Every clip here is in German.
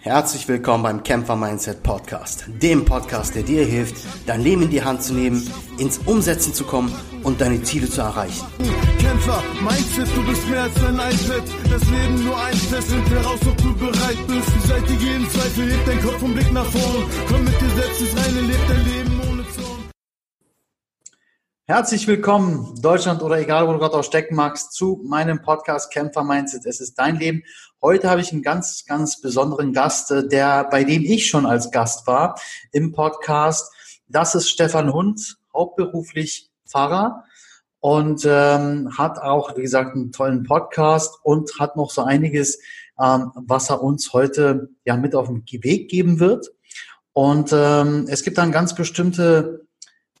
Herzlich willkommen beim Kämpfer Mindset Podcast, dem Podcast, der dir hilft, dein Leben in die Hand zu nehmen, ins Umsetzen zu kommen und deine Ziele zu erreichen. Kämpfer Mindset, du bist mehr als ein iPad. Das Leben nur ein Test, find heraus, ob du bereit bist. Seite jeden Zweifel, hebt dein Kopf und Blick nach vorn. Komm mit dir selbst ins Reine, leb dein Leben. Herzlich willkommen, Deutschland oder egal, wo du gerade auch stecken magst, zu meinem Podcast Kämpfer Mindset. Es ist dein Leben. Heute habe ich einen ganz, ganz besonderen Gast, äh, der, bei dem ich schon als Gast war im Podcast. Das ist Stefan Hund, hauptberuflich Pfarrer und ähm, hat auch, wie gesagt, einen tollen Podcast und hat noch so einiges, ähm, was er uns heute ja mit auf den Weg geben wird. Und ähm, es gibt dann ganz bestimmte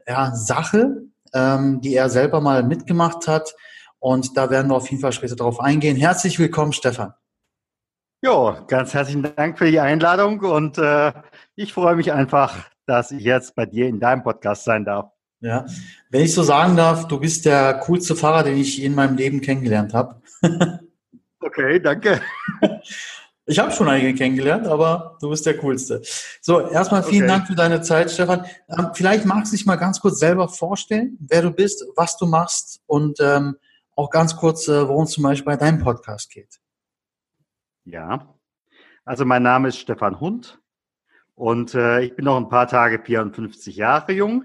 ja, Sache, ähm, die er selber mal mitgemacht hat. Und da werden wir auf jeden Fall später drauf eingehen. Herzlich willkommen, Stefan. Ja, ganz herzlichen Dank für die Einladung und äh, ich freue mich einfach, dass ich jetzt bei dir in deinem Podcast sein darf. Ja, wenn ich so sagen darf, du bist der coolste Fahrer, den ich in meinem Leben kennengelernt habe. okay, danke. Ich habe schon einige kennengelernt, aber du bist der coolste. So, erstmal vielen okay. Dank für deine Zeit, Stefan. Ähm, vielleicht magst du dich mal ganz kurz selber vorstellen, wer du bist, was du machst und ähm, auch ganz kurz, äh, worum es zum Beispiel bei deinem Podcast geht. Ja, also mein Name ist Stefan Hund und äh, ich bin noch ein paar Tage 54 Jahre jung.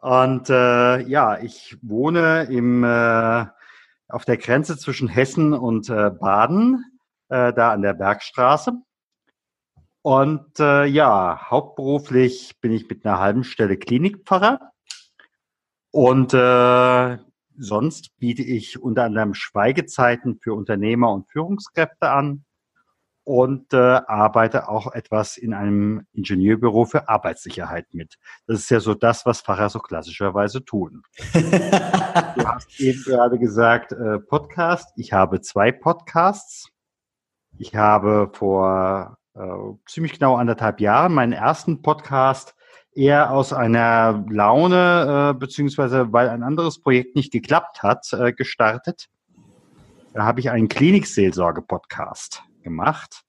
Und äh, ja, ich wohne im, äh, auf der Grenze zwischen Hessen und äh, Baden, äh, da an der Bergstraße. Und äh, ja, hauptberuflich bin ich mit einer halben Stelle Klinikpfarrer. Und äh, Sonst biete ich unter anderem Schweigezeiten für Unternehmer und Führungskräfte an und äh, arbeite auch etwas in einem Ingenieurbüro für Arbeitssicherheit mit. Das ist ja so das, was Pfarrer so klassischerweise tun. du hast eben gerade gesagt, äh, Podcast. Ich habe zwei Podcasts. Ich habe vor äh, ziemlich genau anderthalb Jahren meinen ersten Podcast eher aus einer Laune, äh, beziehungsweise weil ein anderes Projekt nicht geklappt hat, äh, gestartet. Da habe ich einen Klinikseelsorge-Podcast gemacht,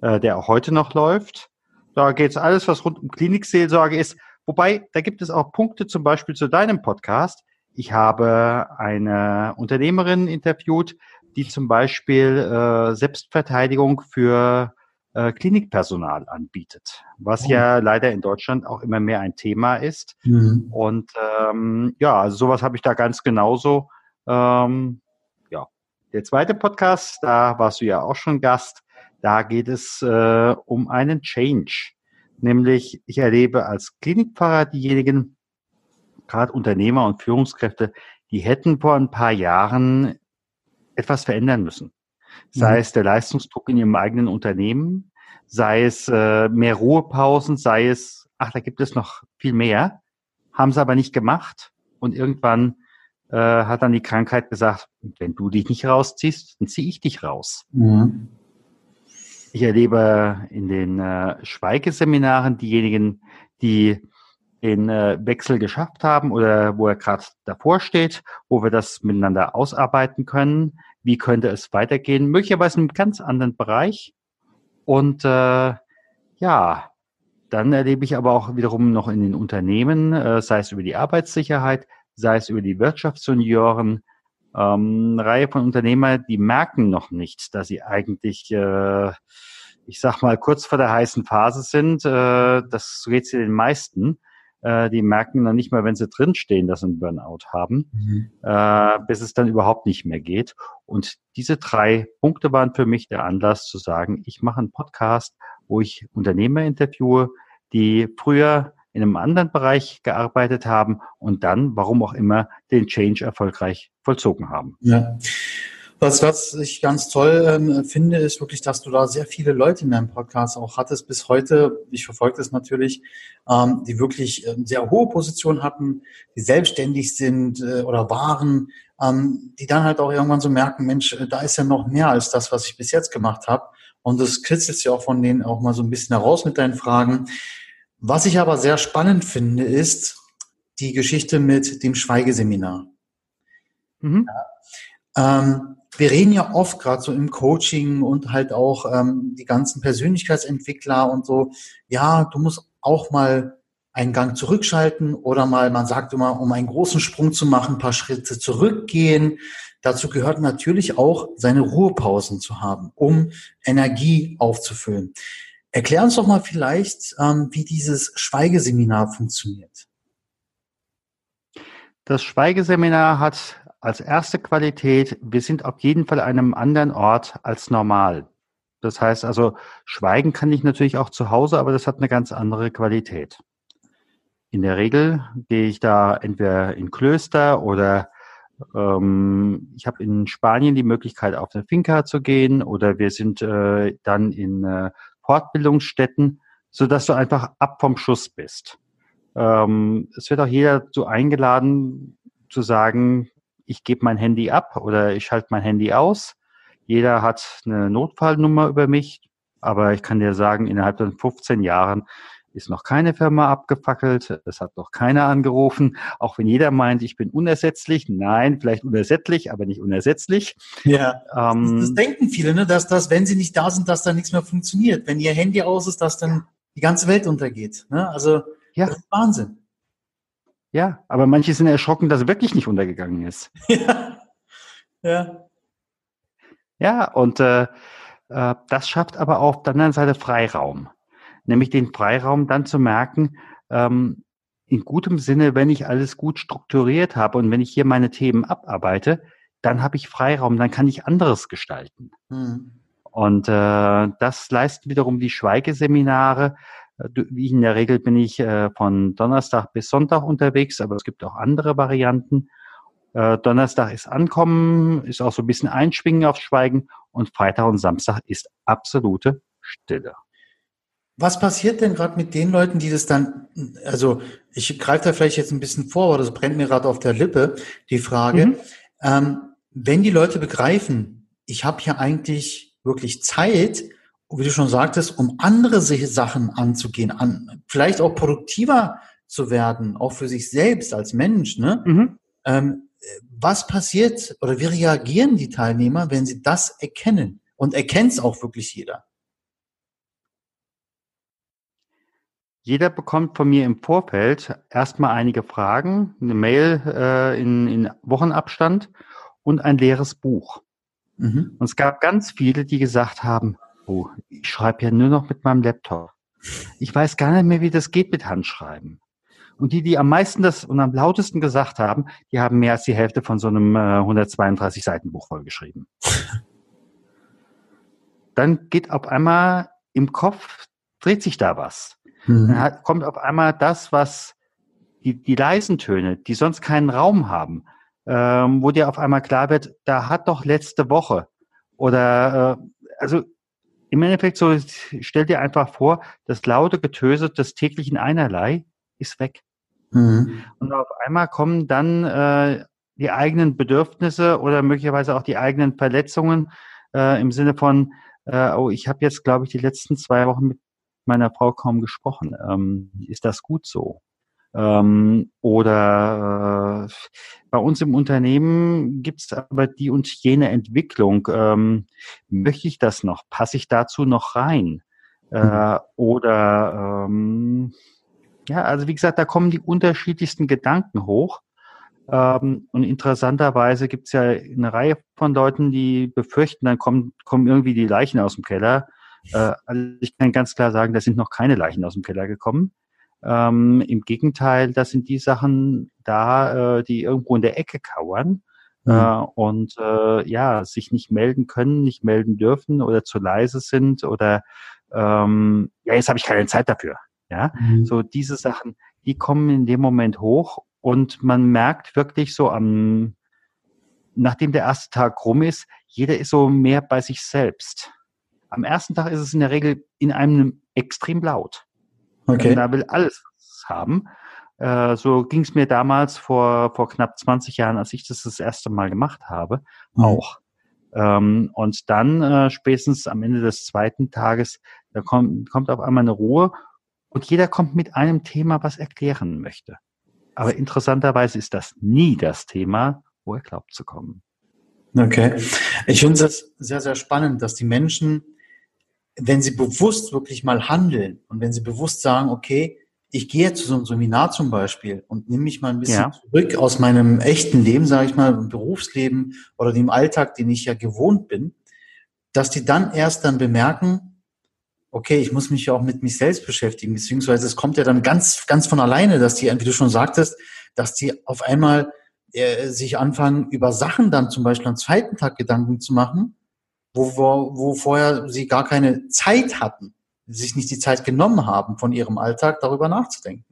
äh, der auch heute noch läuft. Da geht es alles, was rund um Klinikseelsorge ist. Wobei, da gibt es auch Punkte zum Beispiel zu deinem Podcast. Ich habe eine Unternehmerin interviewt, die zum Beispiel äh, Selbstverteidigung für äh, Klinikpersonal anbietet, was oh. ja leider in Deutschland auch immer mehr ein Thema ist. Mhm. Und ähm, ja, also sowas habe ich da ganz genauso. Ähm, ja, der zweite Podcast, da warst du ja auch schon Gast. Da geht es äh, um einen Change. Nämlich, ich erlebe als Klinikpfarrer diejenigen, gerade Unternehmer und Führungskräfte, die hätten vor ein paar Jahren etwas verändern müssen sei mhm. es der Leistungsdruck in ihrem eigenen Unternehmen, sei es äh, mehr Ruhepausen, sei es, ach, da gibt es noch viel mehr, haben sie aber nicht gemacht und irgendwann äh, hat dann die Krankheit gesagt, wenn du dich nicht rausziehst, dann ziehe ich dich raus. Mhm. Ich erlebe in den äh, Schweigeseminaren diejenigen, die den äh, Wechsel geschafft haben oder wo er gerade davor steht, wo wir das miteinander ausarbeiten können, wie könnte es weitergehen, möglicherweise in einem ganz anderen Bereich. Und äh, ja, dann erlebe ich aber auch wiederum noch in den Unternehmen, äh, sei es über die Arbeitssicherheit, sei es über die Wirtschaftsjunioren, ähm, eine Reihe von Unternehmern, die merken noch nicht, dass sie eigentlich, äh, ich sag mal, kurz vor der heißen Phase sind. Äh, das geht sie den meisten äh, die merken dann nicht mehr, wenn sie drinstehen, dass sie einen Burnout haben, mhm. äh, bis es dann überhaupt nicht mehr geht. Und diese drei Punkte waren für mich der Anlass zu sagen, ich mache einen Podcast, wo ich Unternehmer interviewe, die früher in einem anderen Bereich gearbeitet haben und dann, warum auch immer, den Change erfolgreich vollzogen haben. Ja. Was, was ich ganz toll ähm, finde, ist wirklich, dass du da sehr viele Leute in deinem Podcast auch hattest bis heute. Ich verfolge das natürlich, ähm, die wirklich ähm, sehr hohe Positionen hatten, die selbstständig sind äh, oder waren, ähm, die dann halt auch irgendwann so merken, Mensch, äh, da ist ja noch mehr als das, was ich bis jetzt gemacht habe. Und das kitzelt ja auch von denen auch mal so ein bisschen heraus mit deinen Fragen. Was ich aber sehr spannend finde, ist die Geschichte mit dem Schweigeseminar. Mhm. Ja. Ähm, wir reden ja oft gerade so im Coaching und halt auch ähm, die ganzen Persönlichkeitsentwickler und so, ja, du musst auch mal einen Gang zurückschalten oder mal, man sagt immer, um einen großen Sprung zu machen, ein paar Schritte zurückgehen. Dazu gehört natürlich auch, seine Ruhepausen zu haben, um Energie aufzufüllen. Erklär uns doch mal vielleicht, ähm, wie dieses Schweigeseminar funktioniert. Das Schweigeseminar hat als erste Qualität, wir sind auf jeden Fall an einem anderen Ort als normal. Das heißt also, schweigen kann ich natürlich auch zu Hause, aber das hat eine ganz andere Qualität. In der Regel gehe ich da entweder in Klöster oder ähm, ich habe in Spanien die Möglichkeit, auf eine Finca zu gehen oder wir sind äh, dann in äh, Fortbildungsstätten, so dass du einfach ab vom Schuss bist. Ähm, es wird auch jeder so eingeladen zu sagen, ich gebe mein Handy ab oder ich schalte mein Handy aus. Jeder hat eine Notfallnummer über mich, aber ich kann dir sagen, innerhalb von 15 Jahren ist noch keine Firma abgefackelt, es hat noch keiner angerufen, auch wenn jeder meint, ich bin unersetzlich. Nein, vielleicht unersättlich, aber nicht unersetzlich. Ja. Ähm, das, das, denken viele, ne, dass das, wenn sie nicht da sind, dass da nichts mehr funktioniert. Wenn ihr Handy aus ist, dass dann die ganze Welt untergeht. Ne? Also ja. das ist Wahnsinn. Ja, aber manche sind erschrocken, dass er wirklich nicht untergegangen ist. ja. Ja. Ja, und äh, äh, das schafft aber auf der anderen Seite Freiraum nämlich den Freiraum dann zu merken, ähm, in gutem Sinne, wenn ich alles gut strukturiert habe und wenn ich hier meine Themen abarbeite, dann habe ich Freiraum, dann kann ich anderes gestalten. Mhm. Und äh, das leisten wiederum die Schweigeseminare. Äh, wie in der Regel bin ich äh, von Donnerstag bis Sonntag unterwegs, aber es gibt auch andere Varianten. Äh, Donnerstag ist Ankommen, ist auch so ein bisschen Einschwingen aufs Schweigen und Freitag und Samstag ist absolute Stille. Was passiert denn gerade mit den Leuten, die das dann, also ich greife da vielleicht jetzt ein bisschen vor, aber das brennt mir gerade auf der Lippe, die Frage, mhm. ähm, wenn die Leute begreifen, ich habe ja eigentlich wirklich Zeit, wie du schon sagtest, um andere Sachen anzugehen, an, vielleicht auch produktiver zu werden, auch für sich selbst als Mensch, ne? Mhm. Ähm, was passiert oder wie reagieren die Teilnehmer, wenn sie das erkennen? Und erkennt es auch wirklich jeder? Jeder bekommt von mir im Vorfeld erstmal einige Fragen, eine Mail äh, in, in Wochenabstand und ein leeres Buch. Mhm. Und es gab ganz viele, die gesagt haben, oh, ich schreibe ja nur noch mit meinem Laptop. Ich weiß gar nicht mehr, wie das geht mit Handschreiben. Und die, die am meisten das und am lautesten gesagt haben, die haben mehr als die Hälfte von so einem äh, 132 Seiten Buch vollgeschrieben. Dann geht auf einmal im Kopf, dreht sich da was. Mhm. Dann hat, kommt auf einmal das, was die, die leisen Töne, die sonst keinen Raum haben, ähm, wo dir auf einmal klar wird, da hat doch letzte Woche oder äh, also im Endeffekt so, stell dir einfach vor, das laute Getöse des täglichen Einerlei ist weg. Mhm. Und auf einmal kommen dann äh, die eigenen Bedürfnisse oder möglicherweise auch die eigenen Verletzungen äh, im Sinne von, äh, oh, ich habe jetzt, glaube ich, die letzten zwei Wochen mit meiner Frau kaum gesprochen. Ähm, ist das gut so? Ähm, oder äh, bei uns im Unternehmen gibt es aber die und jene Entwicklung. Ähm, möchte ich das noch? Passe ich dazu noch rein? Äh, mhm. Oder ähm, ja, also wie gesagt, da kommen die unterschiedlichsten Gedanken hoch. Ähm, und interessanterweise gibt es ja eine Reihe von Leuten, die befürchten, dann kommen, kommen irgendwie die Leichen aus dem Keller äh, also ich kann ganz klar sagen, da sind noch keine Leichen aus dem Keller gekommen. Ähm, Im Gegenteil, das sind die Sachen da, äh, die irgendwo in der Ecke kauern mhm. äh, und äh, ja, sich nicht melden können, nicht melden dürfen oder zu leise sind oder ähm, ja, jetzt habe ich keine Zeit dafür. Ja, mhm. so diese Sachen, die kommen in dem Moment hoch und man merkt wirklich so am, nachdem der erste Tag rum ist, jeder ist so mehr bei sich selbst. Am ersten Tag ist es in der Regel in einem extrem laut. Okay. Da will alles haben. Äh, so ging es mir damals vor, vor knapp 20 Jahren, als ich das das erste Mal gemacht habe, mhm. auch. Ähm, und dann äh, spätestens am Ende des zweiten Tages, da kommt, kommt auf einmal eine Ruhe und jeder kommt mit einem Thema, was erklären möchte. Aber interessanterweise ist das nie das Thema, wo er glaubt zu kommen. Okay. Ich finde es sehr, sehr spannend, dass die Menschen, wenn sie bewusst wirklich mal handeln und wenn sie bewusst sagen, okay, ich gehe zu so einem Seminar zum Beispiel und nehme mich mal ein bisschen ja. zurück aus meinem echten Leben, sage ich mal, im Berufsleben oder dem Alltag, den ich ja gewohnt bin, dass die dann erst dann bemerken, okay, ich muss mich ja auch mit mich selbst beschäftigen, beziehungsweise es kommt ja dann ganz, ganz von alleine, dass die, wie du schon sagtest, dass die auf einmal äh, sich anfangen, über Sachen dann zum Beispiel am zweiten Tag Gedanken zu machen, wo, wo, wo vorher sie gar keine Zeit hatten, sich nicht die Zeit genommen haben, von ihrem Alltag darüber nachzudenken.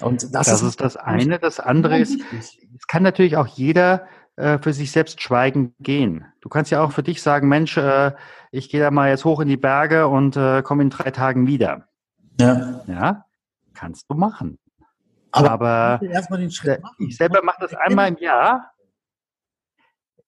Und das, das ist, ist das eine. Das andere ist, es kann natürlich auch jeder äh, für sich selbst schweigen gehen. Du kannst ja auch für dich sagen, Mensch, äh, ich gehe da mal jetzt hoch in die Berge und äh, komme in drei Tagen wieder. Ja. Ja, kannst du machen. Aber, Aber Schritt machen. ich selber mache das einmal im Jahr.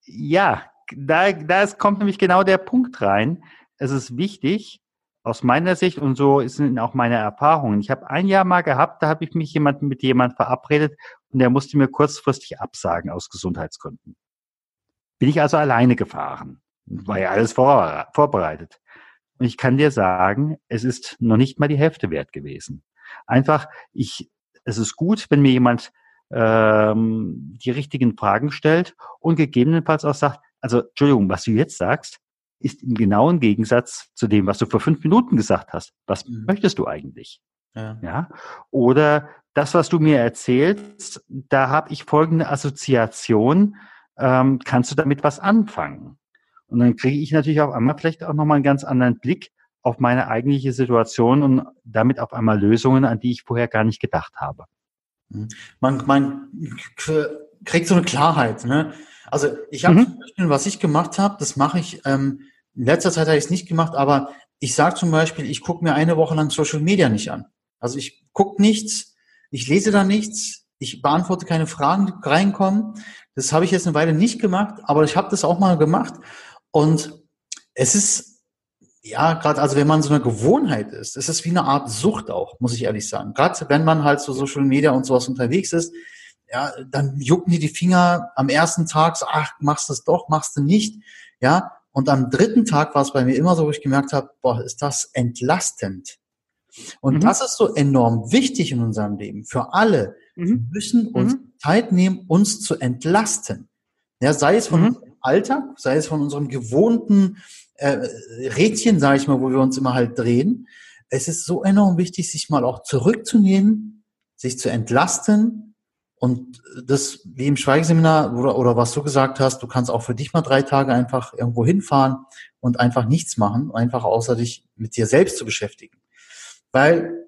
Ja, da, da kommt nämlich genau der Punkt rein. Es ist wichtig, aus meiner Sicht, und so sind auch meine Erfahrungen. Ich habe ein Jahr mal gehabt, da habe ich mich jemand, mit jemand verabredet und der musste mir kurzfristig absagen aus Gesundheitsgründen. Bin ich also alleine gefahren. War ja alles vor, vorbereitet. Und ich kann dir sagen, es ist noch nicht mal die Hälfte wert gewesen. Einfach, ich, es ist gut, wenn mir jemand ähm, die richtigen Fragen stellt und gegebenenfalls auch sagt, also Entschuldigung, was du jetzt sagst, ist im genauen Gegensatz zu dem, was du vor fünf Minuten gesagt hast. Was mhm. möchtest du eigentlich? Ja. ja. Oder das, was du mir erzählst, da habe ich folgende Assoziation. Ähm, kannst du damit was anfangen? Und dann kriege ich natürlich auf einmal vielleicht auch nochmal einen ganz anderen Blick auf meine eigentliche Situation und damit auf einmal Lösungen, an die ich vorher gar nicht gedacht habe. Mhm. Man, man kriegt so eine Klarheit. Ne? Also ich habe mhm. zum Beispiel, was ich gemacht habe, das mache ich, ähm, in letzter Zeit habe ich es nicht gemacht, aber ich sage zum Beispiel, ich gucke mir eine Woche lang Social Media nicht an. Also ich gucke nichts, ich lese da nichts, ich beantworte keine Fragen, die reinkommen. Das habe ich jetzt eine Weile nicht gemacht, aber ich habe das auch mal gemacht. Und es ist, ja, gerade, also wenn man so eine Gewohnheit ist, es ist wie eine Art Sucht auch, muss ich ehrlich sagen. Gerade wenn man halt so Social Media und sowas unterwegs ist, ja, dann jucken die die Finger am ersten Tag, so, ach, machst du es doch, machst du nicht, ja. Und am dritten Tag war es bei mir immer so, wo ich gemerkt habe, boah, ist das entlastend. Und mhm. das ist so enorm wichtig in unserem Leben für alle. Mhm. Wir müssen uns mhm. Zeit nehmen, uns zu entlasten. Ja, sei es von mhm. unserem Alltag, sei es von unserem gewohnten äh, Rädchen, sage ich mal, wo wir uns immer halt drehen. Es ist so enorm wichtig, sich mal auch zurückzunehmen, sich zu entlasten und das, wie im Schweigeseminar oder, oder was du gesagt hast, du kannst auch für dich mal drei Tage einfach irgendwo hinfahren und einfach nichts machen, einfach außer dich mit dir selbst zu beschäftigen. Weil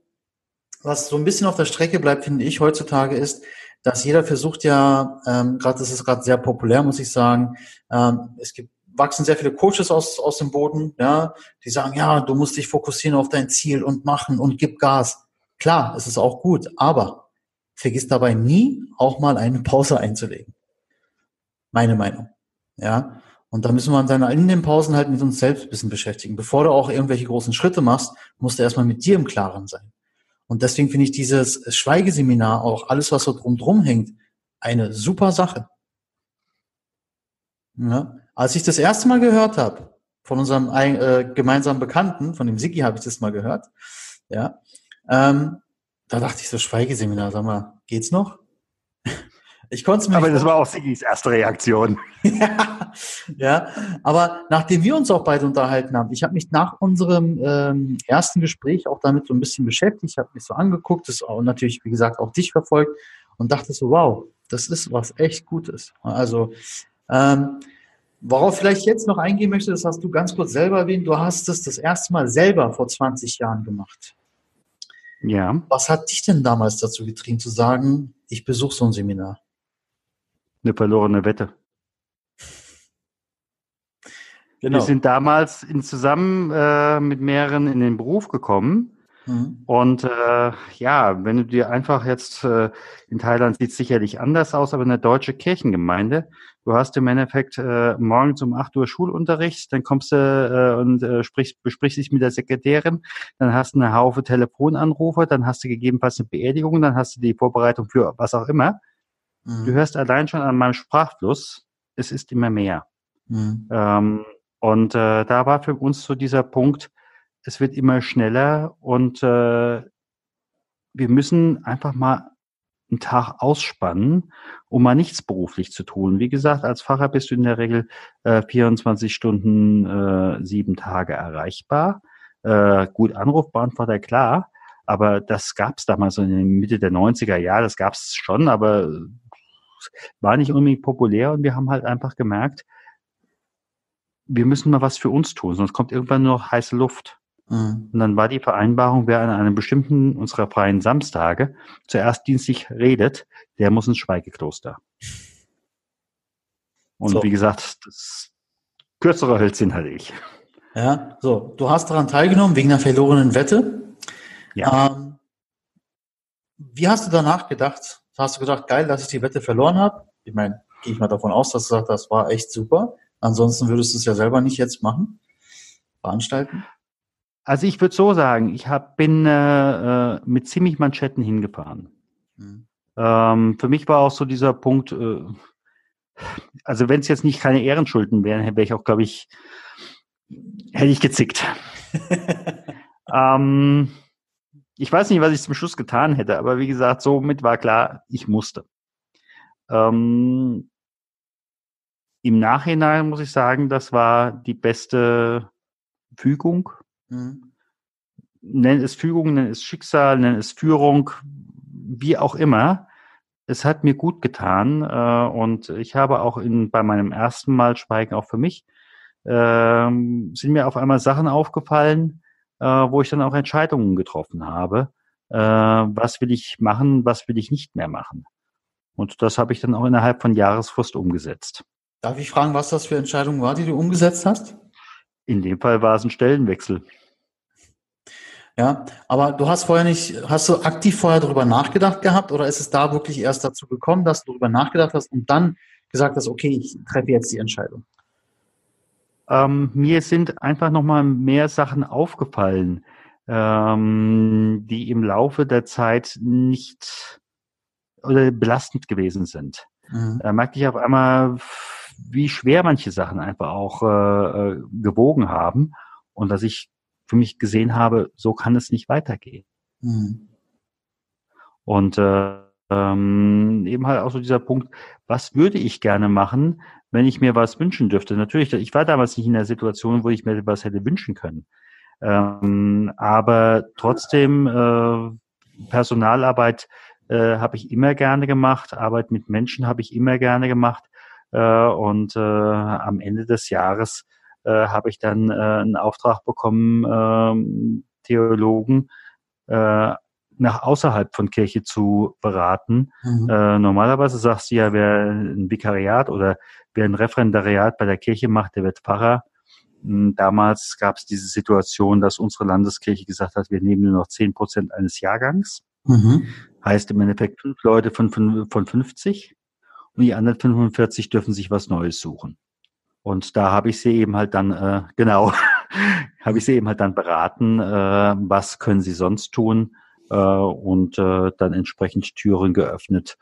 was so ein bisschen auf der Strecke bleibt, finde ich heutzutage, ist, dass jeder versucht ja, ähm, gerade das ist gerade sehr populär, muss ich sagen, ähm, es gibt wachsen sehr viele Coaches aus, aus dem Boden, ja, die sagen, ja, du musst dich fokussieren auf dein Ziel und machen und gib Gas. Klar, es ist auch gut, aber vergiss dabei nie, auch mal eine Pause einzulegen. Meine Meinung. Ja. Und da müssen wir dann in den Pausen halt mit uns selbst ein bisschen beschäftigen. Bevor du auch irgendwelche großen Schritte machst, musst du erstmal mit dir im Klaren sein. Und deswegen finde ich dieses Schweigeseminar auch, alles, was so drum hängt, eine super Sache. Ja. Als ich das erste Mal gehört habe, von unserem äh, gemeinsamen Bekannten, von dem Sigi habe ich das mal gehört, ja, ähm, da dachte ich so, Schweigeseminar, sag mal, geht's noch? Ich konnte es mir Aber das war auch Sigis erste Reaktion. ja, ja, aber nachdem wir uns auch beide unterhalten haben, ich habe mich nach unserem ähm, ersten Gespräch auch damit so ein bisschen beschäftigt, ich habe mich so angeguckt, das auch natürlich, wie gesagt, auch dich verfolgt und dachte so, wow, das ist was echt Gutes. Also, ähm, worauf vielleicht jetzt noch eingehen möchte, das hast du ganz kurz selber erwähnt, du hast es das erste Mal selber vor 20 Jahren gemacht. Ja. Was hat dich denn damals dazu getrieben, zu sagen, ich besuche so ein Seminar? Eine verlorene Wette. Genau. Wir sind damals in zusammen äh, mit mehreren in den Beruf gekommen Mhm. Und äh, ja, wenn du dir einfach jetzt, äh, in Thailand sieht es sicherlich anders aus, aber eine deutsche Kirchengemeinde, du hast im Endeffekt äh, morgens um 8 Uhr Schulunterricht, dann kommst du äh, und äh, sprichst, besprichst dich mit der Sekretärin, dann hast du eine Haufe Telefonanrufe, dann hast du gegebenenfalls eine Beerdigung, dann hast du die Vorbereitung für was auch immer. Mhm. Du hörst allein schon an meinem Sprachfluss, es ist immer mehr. Mhm. Ähm, und äh, da war für uns so dieser Punkt, es wird immer schneller und äh, wir müssen einfach mal einen Tag ausspannen, um mal nichts beruflich zu tun. Wie gesagt, als Pfarrer bist du in der Regel äh, 24 Stunden, äh, sieben Tage erreichbar. Äh, gut, Anrufbeantworter, klar, aber das gab es damals in der Mitte der 90er Jahre, das gab es schon, aber war nicht unbedingt populär und wir haben halt einfach gemerkt, wir müssen mal was für uns tun, sonst kommt irgendwann nur heiße Luft. Mhm. Und dann war die Vereinbarung, wer an einem bestimmten unserer freien Samstage zuerst dienstlich redet, der muss ins Schweigekloster. Und so. wie gesagt, das kürzere Hölzchen hatte ich. Ja, so, du hast daran teilgenommen wegen einer verlorenen Wette. Ja. Ähm, wie hast du danach gedacht? Hast du gedacht, geil, dass ich die Wette verloren habe? Ich meine, gehe ich mal davon aus, dass du sagst, das war echt super. Ansonsten würdest du es ja selber nicht jetzt machen, veranstalten. Also ich würde so sagen, ich hab, bin äh, äh, mit ziemlich Manschetten hingefahren. Mhm. Ähm, für mich war auch so dieser Punkt, äh, also wenn es jetzt nicht keine Ehrenschulden wären, wäre ich auch, glaube ich, hätte ich gezickt. ähm, ich weiß nicht, was ich zum Schluss getan hätte, aber wie gesagt, somit war klar, ich musste. Ähm, Im Nachhinein muss ich sagen, das war die beste Fügung. Mhm. Nenn es Fügung, nenn es Schicksal, nenn es Führung, wie auch immer. Es hat mir gut getan äh, und ich habe auch in, bei meinem ersten Mal Schweigen auch für mich, äh, sind mir auf einmal Sachen aufgefallen, äh, wo ich dann auch Entscheidungen getroffen habe. Äh, was will ich machen, was will ich nicht mehr machen? Und das habe ich dann auch innerhalb von Jahresfrist umgesetzt. Darf ich fragen, was das für Entscheidungen war, die du umgesetzt hast? In dem Fall war es ein Stellenwechsel. Ja, aber du hast vorher nicht, hast du aktiv vorher darüber nachgedacht gehabt oder ist es da wirklich erst dazu gekommen, dass du darüber nachgedacht hast und dann gesagt hast, okay, ich treffe jetzt die Entscheidung? Ähm, mir sind einfach nochmal mehr Sachen aufgefallen, ähm, die im Laufe der Zeit nicht oder belastend gewesen sind. Mhm. Da merkte ich auf einmal, wie schwer manche Sachen einfach auch äh, äh, gewogen haben und dass ich für mich gesehen habe, so kann es nicht weitergehen. Mhm. Und äh, ähm, eben halt auch so dieser Punkt, was würde ich gerne machen, wenn ich mir was wünschen dürfte. Natürlich, ich war damals nicht in der Situation, wo ich mir was hätte wünschen können. Ähm, aber trotzdem, äh, Personalarbeit äh, habe ich immer gerne gemacht, Arbeit mit Menschen habe ich immer gerne gemacht. Äh, und äh, am Ende des Jahres äh, habe ich dann äh, einen Auftrag bekommen, äh, Theologen äh, nach außerhalb von Kirche zu beraten. Mhm. Äh, normalerweise sagst du ja, wer ein Vikariat oder wer ein Referendariat bei der Kirche macht, der wird Pfarrer. Hm, damals gab es diese Situation, dass unsere Landeskirche gesagt hat, wir nehmen nur noch zehn Prozent eines Jahrgangs. Mhm. Heißt im Endeffekt fünf Leute von, von 50 und die anderen 45 dürfen sich was Neues suchen. Und da habe ich sie eben halt dann, äh, genau, habe ich sie eben halt dann beraten, äh, was können sie sonst tun äh, und äh, dann entsprechend Türen geöffnet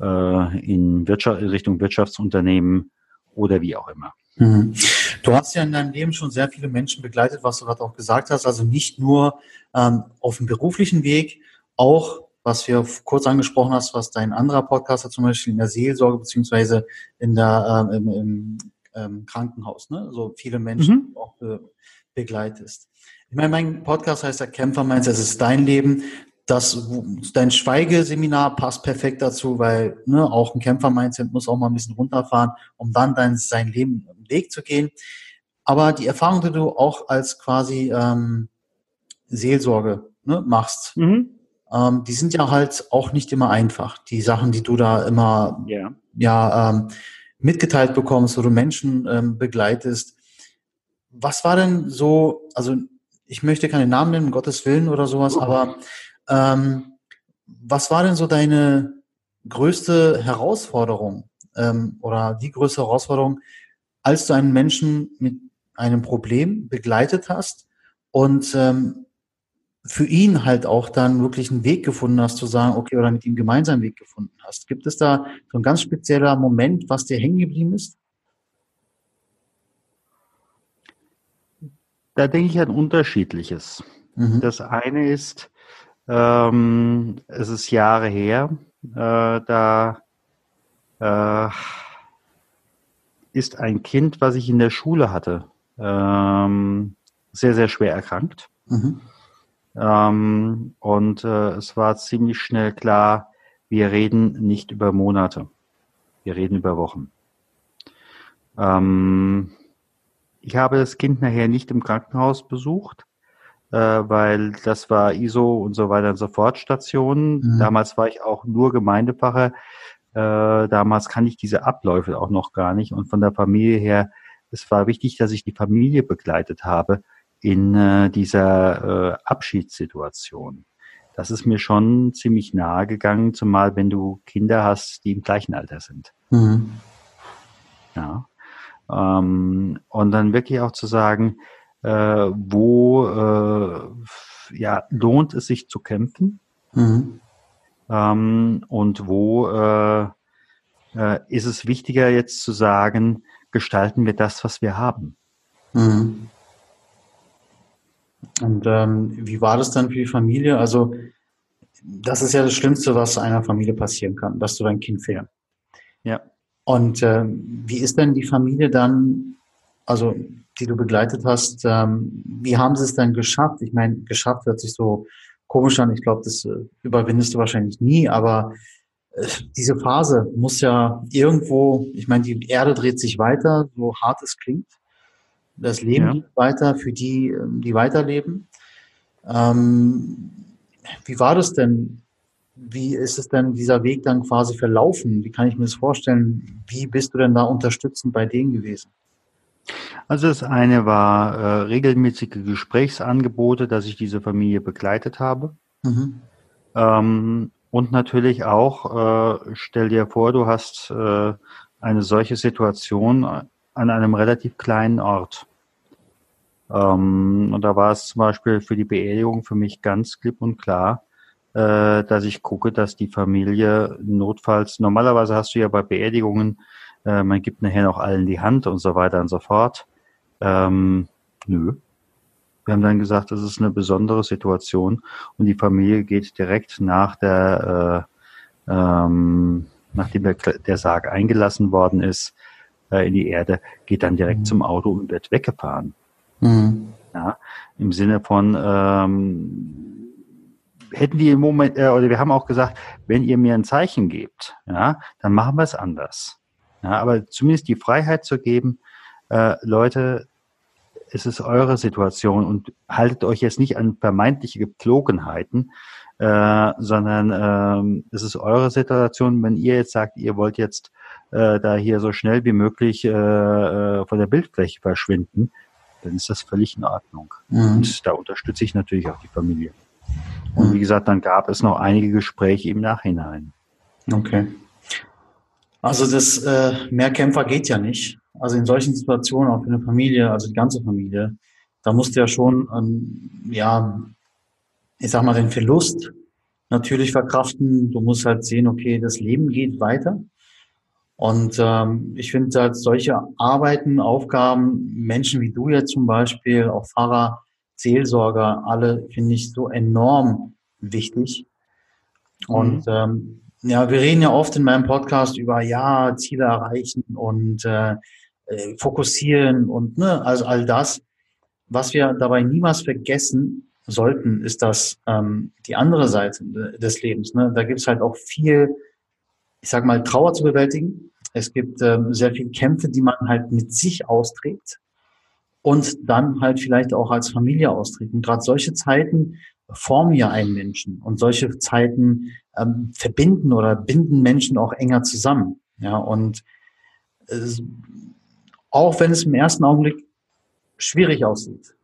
äh, in Wirtschaft, Richtung Wirtschaftsunternehmen oder wie auch immer. Mhm. Du hast ja in deinem Leben schon sehr viele Menschen begleitet, was du gerade auch gesagt hast. Also nicht nur ähm, auf dem beruflichen Weg, auch was wir kurz angesprochen hast, was dein anderer Podcaster zum Beispiel in der Seelsorge beziehungsweise in der ähm, im, im ähm, Krankenhaus, ne? So viele Menschen mhm. auch be begleitest. Ich meine, mein Podcast heißt ja Kämpfer meins, es ist dein Leben. Das, dein Schweigeseminar passt perfekt dazu, weil ne, auch ein Kämpfer-Mindset muss auch mal ein bisschen runterfahren, um dann dein, sein Leben im Weg zu gehen. Aber die Erfahrung, die du auch als quasi ähm, Seelsorge ne, machst, mhm. Ähm, die sind ja halt auch nicht immer einfach. Die Sachen, die du da immer yeah. ja ähm, mitgeteilt bekommst, wo du Menschen ähm, begleitest. Was war denn so, also ich möchte keine Namen nennen, um Gottes Willen oder sowas, aber ähm, was war denn so deine größte Herausforderung ähm, oder die größte Herausforderung, als du einen Menschen mit einem Problem begleitet hast und ähm, für ihn halt auch dann wirklich einen Weg gefunden hast, zu sagen, okay, oder mit ihm gemeinsam einen Weg gefunden hast. Gibt es da so ein ganz spezieller Moment, was dir hängen geblieben ist? Da denke ich an unterschiedliches. Mhm. Das eine ist, ähm, es ist Jahre her, äh, da äh, ist ein Kind, was ich in der Schule hatte, ähm, sehr, sehr schwer erkrankt. Mhm. Ähm, und äh, es war ziemlich schnell klar, wir reden nicht über Monate, wir reden über Wochen. Ähm, ich habe das Kind nachher nicht im Krankenhaus besucht, äh, weil das war ISO und so weiter und so fort Station. Mhm. Damals war ich auch nur Gemeindepfarrer. Äh, damals kann ich diese Abläufe auch noch gar nicht. Und von der Familie her, es war wichtig, dass ich die Familie begleitet habe in äh, dieser äh, Abschiedssituation. Das ist mir schon ziemlich nahe gegangen, zumal wenn du Kinder hast, die im gleichen Alter sind. Mhm. Ja. Ähm, und dann wirklich auch zu sagen, äh, wo äh, ja, lohnt es sich zu kämpfen? Mhm. Ähm, und wo äh, äh, ist es wichtiger jetzt zu sagen, gestalten wir das, was wir haben? Mhm. Und ähm, wie war das dann für die Familie? Also das ist ja das Schlimmste, was einer Familie passieren kann, dass du dein Kind fährst. Ja. Und äh, wie ist denn die Familie dann, also die du begleitet hast, ähm, wie haben sie es dann geschafft? Ich meine, geschafft hört sich so komisch an. Ich glaube, das äh, überwindest du wahrscheinlich nie, aber äh, diese Phase muss ja irgendwo, ich meine, die Erde dreht sich weiter, so hart es klingt. Das Leben ja. geht weiter für die, ähm, die weiterleben. Ähm, wie war das denn? Wie ist es denn dieser Weg dann quasi verlaufen? Wie kann ich mir das vorstellen? Wie bist du denn da unterstützend bei denen gewesen? Also das eine war äh, regelmäßige Gesprächsangebote, dass ich diese Familie begleitet habe. Mhm. Ähm, und natürlich auch, äh, stell dir vor, du hast äh, eine solche Situation an einem relativ kleinen Ort. Ähm, und da war es zum Beispiel für die Beerdigung für mich ganz klipp und klar, äh, dass ich gucke, dass die Familie notfalls, normalerweise hast du ja bei Beerdigungen, äh, man gibt nachher noch allen die Hand und so weiter und so fort. Ähm, nö. Wir haben dann gesagt, das ist eine besondere Situation und die Familie geht direkt nach der, äh, ähm, nachdem der, der Sarg eingelassen worden ist, äh, in die Erde, geht dann direkt mhm. zum Auto und wird weggefahren. Mhm. Ja, Im Sinne von, ähm, hätten die im Moment, äh, oder wir haben auch gesagt, wenn ihr mir ein Zeichen gebt, ja, dann machen wir es anders. Ja, aber zumindest die Freiheit zu geben, äh, Leute, es ist eure Situation und haltet euch jetzt nicht an vermeintliche Gepflogenheiten, äh, sondern ähm, es ist eure Situation. Wenn ihr jetzt sagt, ihr wollt jetzt äh, da hier so schnell wie möglich äh, äh von der Bildfläche verschwinden, dann ist das völlig in Ordnung. Mhm. Und da unterstütze ich natürlich auch die Familie. Und mhm. wie gesagt, dann gab es noch einige Gespräche im Nachhinein. Okay. Also das äh, Mehrkämpfer geht ja nicht. Also in solchen Situationen, auch für eine Familie, also die ganze Familie, da musst du ja schon, ähm, ja, ich sag mal, den Verlust natürlich verkraften. Du musst halt sehen, okay, das Leben geht weiter. Und ähm, ich finde halt solche Arbeiten, Aufgaben, Menschen wie du jetzt zum Beispiel, auch Pfarrer, Seelsorger, alle finde ich so enorm wichtig. Mhm. Und ähm, ja, wir reden ja oft in meinem Podcast über ja Ziele erreichen und äh, äh, fokussieren und ne, also all das. Was wir dabei niemals vergessen sollten, ist das ähm, die andere Seite des Lebens. Ne? Da gibt's halt auch viel ich sag mal, Trauer zu bewältigen. Es gibt ähm, sehr viele Kämpfe, die man halt mit sich austrägt und dann halt vielleicht auch als Familie austrägt. Und gerade solche Zeiten formen ja einen Menschen und solche Zeiten ähm, verbinden oder binden Menschen auch enger zusammen. Ja, und es, auch wenn es im ersten Augenblick schwierig aussieht,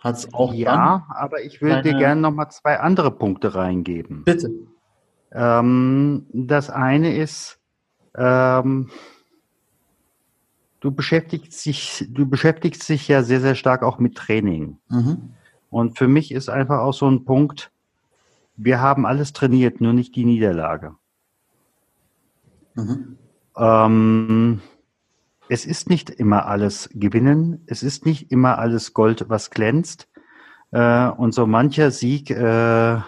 hat es auch ja, aber ich will dir gerne noch mal zwei andere Punkte reingeben. Bitte. Ähm, das eine ist, ähm, du beschäftigst dich, du beschäftigst dich ja sehr, sehr stark auch mit Training. Mhm. Und für mich ist einfach auch so ein Punkt, wir haben alles trainiert, nur nicht die Niederlage. Mhm. Ähm, es ist nicht immer alles Gewinnen, es ist nicht immer alles Gold, was glänzt. Äh, und so mancher Sieg äh,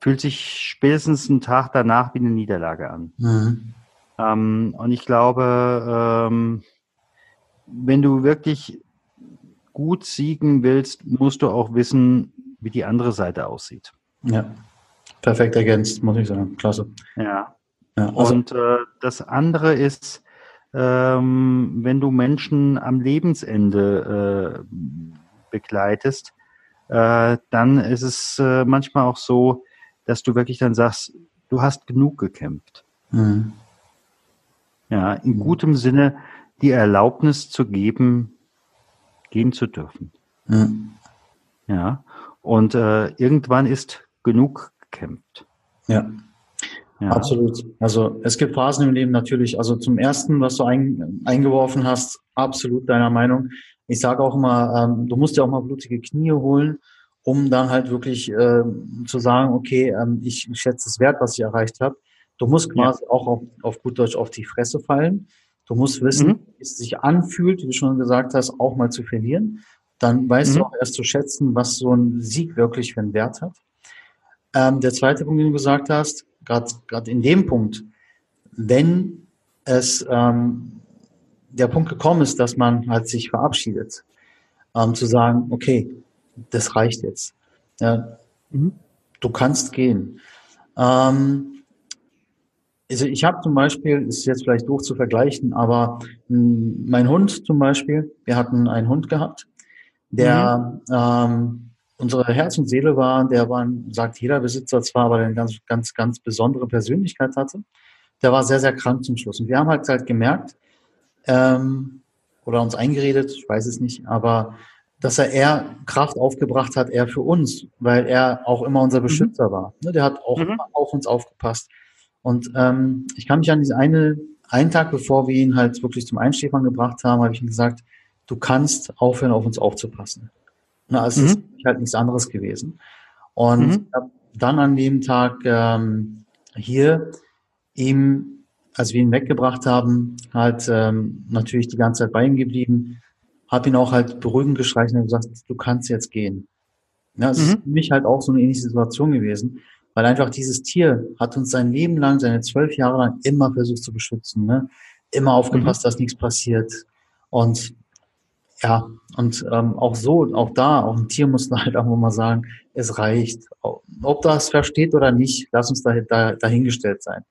fühlt sich spätestens einen Tag danach wie eine Niederlage an. Mhm. Ähm, und ich glaube, ähm, wenn du wirklich gut siegen willst, musst du auch wissen, wie die andere Seite aussieht. Ja, perfekt ergänzt, muss ich sagen. Klasse. Ja. ja also und äh, das andere ist, ähm, wenn du Menschen am Lebensende äh, begleitest, äh, dann ist es äh, manchmal auch so, dass du wirklich dann sagst, du hast genug gekämpft. Mhm. Ja, in gutem Sinne die Erlaubnis zu geben, gehen zu dürfen. Mhm. Ja, und äh, irgendwann ist genug gekämpft. Ja. ja. Absolut. Also es gibt Phasen im Leben natürlich, also zum ersten, was du ein, eingeworfen hast, absolut deiner Meinung. Ich sage auch immer, ähm, du musst ja auch mal blutige Knie holen, um dann halt wirklich äh, zu sagen, okay, ähm, ich, schätze es wert, was ich erreicht habe. Du musst quasi ja. auch auf, auf gut Deutsch auf die Fresse fallen. Du musst wissen, mhm. wie es sich anfühlt, wie du schon gesagt hast, auch mal zu verlieren. Dann weißt mhm. du auch erst zu schätzen, was so ein Sieg wirklich für einen Wert hat. Ähm, der zweite Punkt, den du gesagt hast, gerade in dem Punkt, wenn es ähm, der Punkt gekommen ist, dass man halt sich verabschiedet, ähm, zu sagen, okay, das reicht jetzt. Ja, mhm. Du kannst gehen. Ähm, also ich habe zum Beispiel, ist jetzt vielleicht doof zu vergleichen, aber hm, mein Hund zum Beispiel, wir hatten einen Hund gehabt, der mhm. ähm, unsere Herz und Seele war, der war, sagt jeder Besitzer zwar, aber eine ganz, ganz, ganz besondere Persönlichkeit hatte. Der war sehr, sehr krank zum Schluss. Und wir haben halt halt gemerkt, ähm, oder uns eingeredet, ich weiß es nicht, aber dass er eher Kraft aufgebracht hat, eher für uns, weil er auch immer unser mhm. Beschützer mhm. war. Ne, der hat auch mhm. auf uns aufgepasst. Und ähm, ich kann mich an diese eine, einen Tag bevor wir ihn halt wirklich zum Einschläfern gebracht haben, habe ich ihm gesagt, du kannst aufhören, auf uns aufzupassen. Na, es mhm. ist halt nichts anderes gewesen. Und mhm. dann an dem Tag ähm, hier ihm, als wir ihn weggebracht haben, halt ähm, natürlich die ganze Zeit bei ihm geblieben, habe ihn auch halt beruhigend gestreichelt und gesagt, du kannst jetzt gehen. Ja, es mhm. ist für mich halt auch so eine ähnliche Situation gewesen. Weil einfach dieses Tier hat uns sein Leben lang, seine zwölf Jahre lang immer versucht zu beschützen, ne? immer aufgepasst, mhm. dass nichts passiert. Und ja, und ähm, auch so, auch da, auch ein Tier muss halt auch mal sagen, es reicht. Ob das versteht oder nicht, lass uns da, da, dahingestellt sein.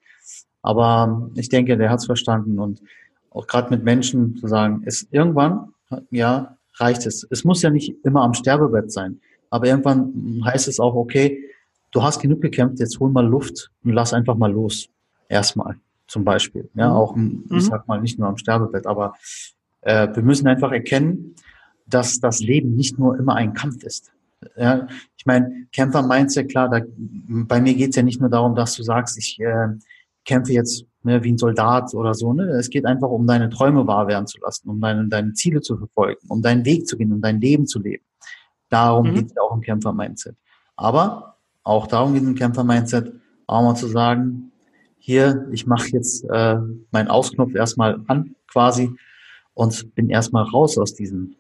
Aber ich denke, der hat es verstanden und auch gerade mit Menschen zu sagen, es irgendwann, ja, reicht es. Es muss ja nicht immer am Sterbebett sein, aber irgendwann heißt es auch, okay, du hast genug gekämpft, jetzt hol mal Luft und lass einfach mal los. Erstmal zum Beispiel. Ja, mhm. auch, ich mhm. sag mal, nicht nur am Sterbebett, aber äh, wir müssen einfach erkennen, dass das Leben nicht nur immer ein Kampf ist. Ja, ich meine, Kämpfer meint ja klar, da, bei mir geht's ja nicht nur darum, dass du sagst, ich äh, kämpfe jetzt ne, wie ein Soldat oder so. Ne? Es geht einfach um deine Träume wahr werden zu lassen, um deine, deine Ziele zu verfolgen, um deinen Weg zu gehen, um dein Leben zu leben. Darum mhm. geht's ja auch im Kämpfer-Mindset. Aber auch darum geht im Kämpfer-Mindset, auch mal zu sagen, hier, ich mache jetzt äh, meinen Ausknopf erstmal an quasi und bin erstmal raus aus diesem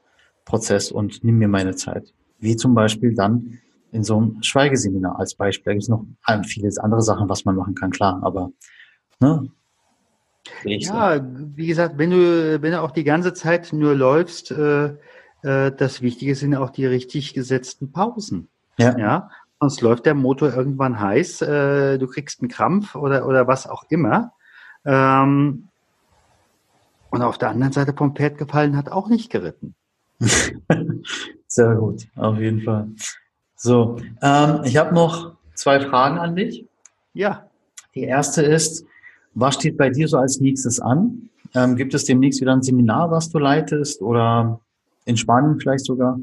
Prozess und nimm mir meine Zeit. Wie zum Beispiel dann in so einem Schweigeseminar als Beispiel. Da gibt es noch viele andere Sachen, was man machen kann, klar, aber ne, ja, wie gesagt, wenn du, wenn du auch die ganze Zeit nur läufst, äh, äh, das Wichtige sind auch die richtig gesetzten Pausen. Ja. ja? Sonst läuft der Motor irgendwann heiß, äh, du kriegst einen Krampf oder, oder was auch immer. Ähm, und auf der anderen Seite vom Pferd gefallen hat auch nicht geritten. Sehr gut, auf jeden Fall. So, ähm, ich habe noch zwei Fragen an dich. Ja. Die erste ist, was steht bei dir so als nächstes an? Ähm, gibt es demnächst wieder ein Seminar, was du leitest oder in Spanien vielleicht sogar?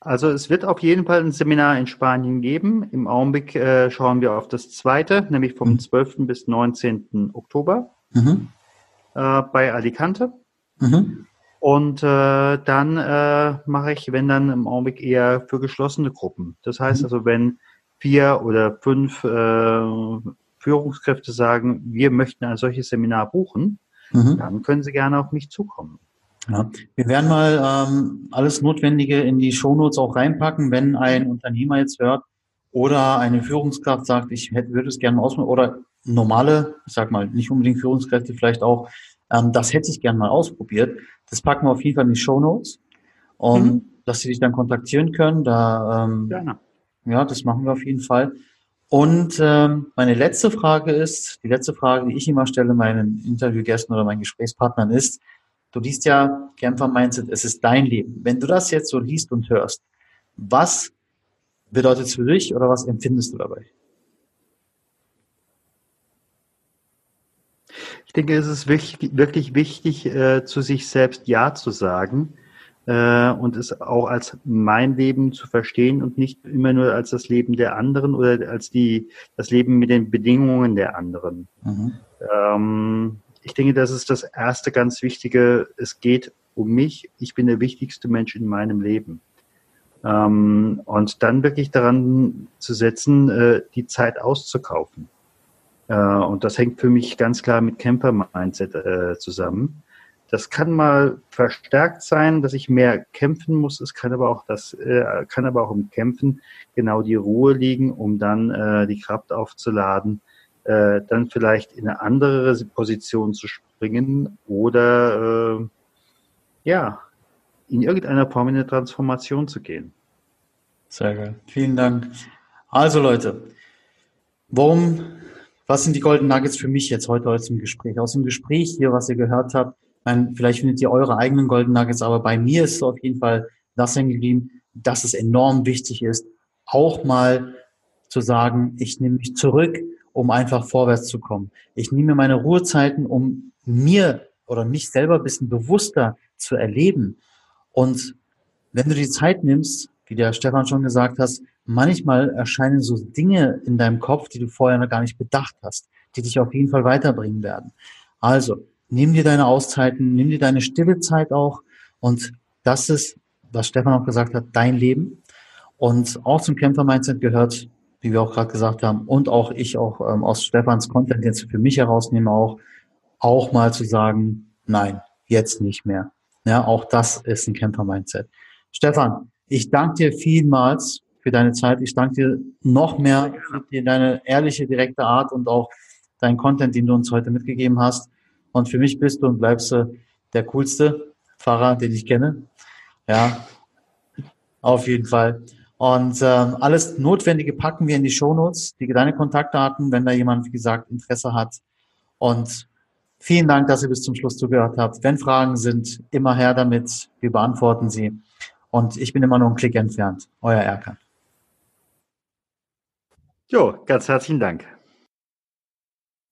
Also es wird auf jeden Fall ein Seminar in Spanien geben. Im Augenblick äh, schauen wir auf das zweite, nämlich vom 12. Mhm. bis 19. Oktober mhm. äh, bei Alicante. Mhm. Und äh, dann äh, mache ich, wenn dann im Augenblick eher für geschlossene Gruppen. Das heißt mhm. also, wenn vier oder fünf äh, Führungskräfte sagen, wir möchten ein solches Seminar buchen, mhm. dann können Sie gerne auf mich zukommen. Ja. Wir werden mal ähm, alles Notwendige in die Shownotes auch reinpacken, wenn ein Unternehmer jetzt hört oder eine Führungskraft sagt, ich hätte, würde es gerne ausprobieren oder normale, ich sag mal, nicht unbedingt Führungskräfte vielleicht auch, ähm, das hätte ich gerne mal ausprobiert. Das packen wir auf jeden Fall in die Shownotes und mhm. dass sie dich dann kontaktieren können. Da, ähm, Gerne. Ja, das machen wir auf jeden Fall. Und ähm, meine letzte Frage ist, die letzte Frage, die ich immer stelle meinen Interviewgästen oder meinen Gesprächspartnern ist, Du liest ja Kämpfer Mindset, es ist dein Leben. Wenn du das jetzt so liest und hörst, was bedeutet es für dich oder was empfindest du dabei? Ich denke, es ist wirklich, wirklich wichtig, äh, zu sich selbst Ja zu sagen äh, und es auch als mein Leben zu verstehen und nicht immer nur als das Leben der anderen oder als die, das Leben mit den Bedingungen der anderen. Mhm. Ähm, ich denke, das ist das erste ganz Wichtige. Es geht um mich. Ich bin der wichtigste Mensch in meinem Leben. Ähm, und dann wirklich daran zu setzen, äh, die Zeit auszukaufen. Äh, und das hängt für mich ganz klar mit Camper-Mindset äh, zusammen. Das kann mal verstärkt sein, dass ich mehr kämpfen muss. Es kann aber auch das, äh, kann aber auch im Kämpfen genau die Ruhe liegen, um dann äh, die Kraft aufzuladen, äh, dann vielleicht in eine andere Position zu springen oder äh, ja, in irgendeiner Form in eine Transformation zu gehen. Sehr geil. Vielen Dank. Also Leute, warum, was sind die Golden Nuggets für mich jetzt heute aus dem Gespräch? Aus dem Gespräch hier, was ihr gehört habt, meine, vielleicht findet ihr eure eigenen Golden Nuggets, aber bei mir ist auf jeden Fall das hängen geblieben, dass es enorm wichtig ist, auch mal zu sagen, ich nehme mich zurück um einfach vorwärts zu kommen. Ich nehme meine Ruhezeiten, um mir oder mich selber ein bisschen bewusster zu erleben. Und wenn du die Zeit nimmst, wie der Stefan schon gesagt hast, manchmal erscheinen so Dinge in deinem Kopf, die du vorher noch gar nicht bedacht hast, die dich auf jeden Fall weiterbringen werden. Also, nimm dir deine Auszeiten, nimm dir deine stille Zeit auch und das ist, was Stefan auch gesagt hat, dein Leben. Und auch zum Kämpfer-Mindset gehört wie wir auch gerade gesagt haben, und auch ich auch ähm, aus Stefans Content jetzt für mich herausnehme, auch, auch mal zu sagen, nein, jetzt nicht mehr. Ja, auch das ist ein Kämpfer-Mindset. Stefan, ich danke dir vielmals für deine Zeit. Ich danke dir noch mehr für deine ehrliche, direkte Art und auch deinen Content, den du uns heute mitgegeben hast. Und für mich bist du und bleibst du der coolste Fahrer, den ich kenne. Ja, auf jeden Fall. Und ähm, alles Notwendige packen wir in die Shownotes, die deine Kontaktdaten, wenn da jemand, wie gesagt, Interesse hat. Und vielen Dank, dass ihr bis zum Schluss zugehört habt. Wenn Fragen sind, immer her damit. Wir beantworten sie. Und ich bin immer nur einen Klick entfernt. Euer Erkan. Jo, ganz herzlichen Dank.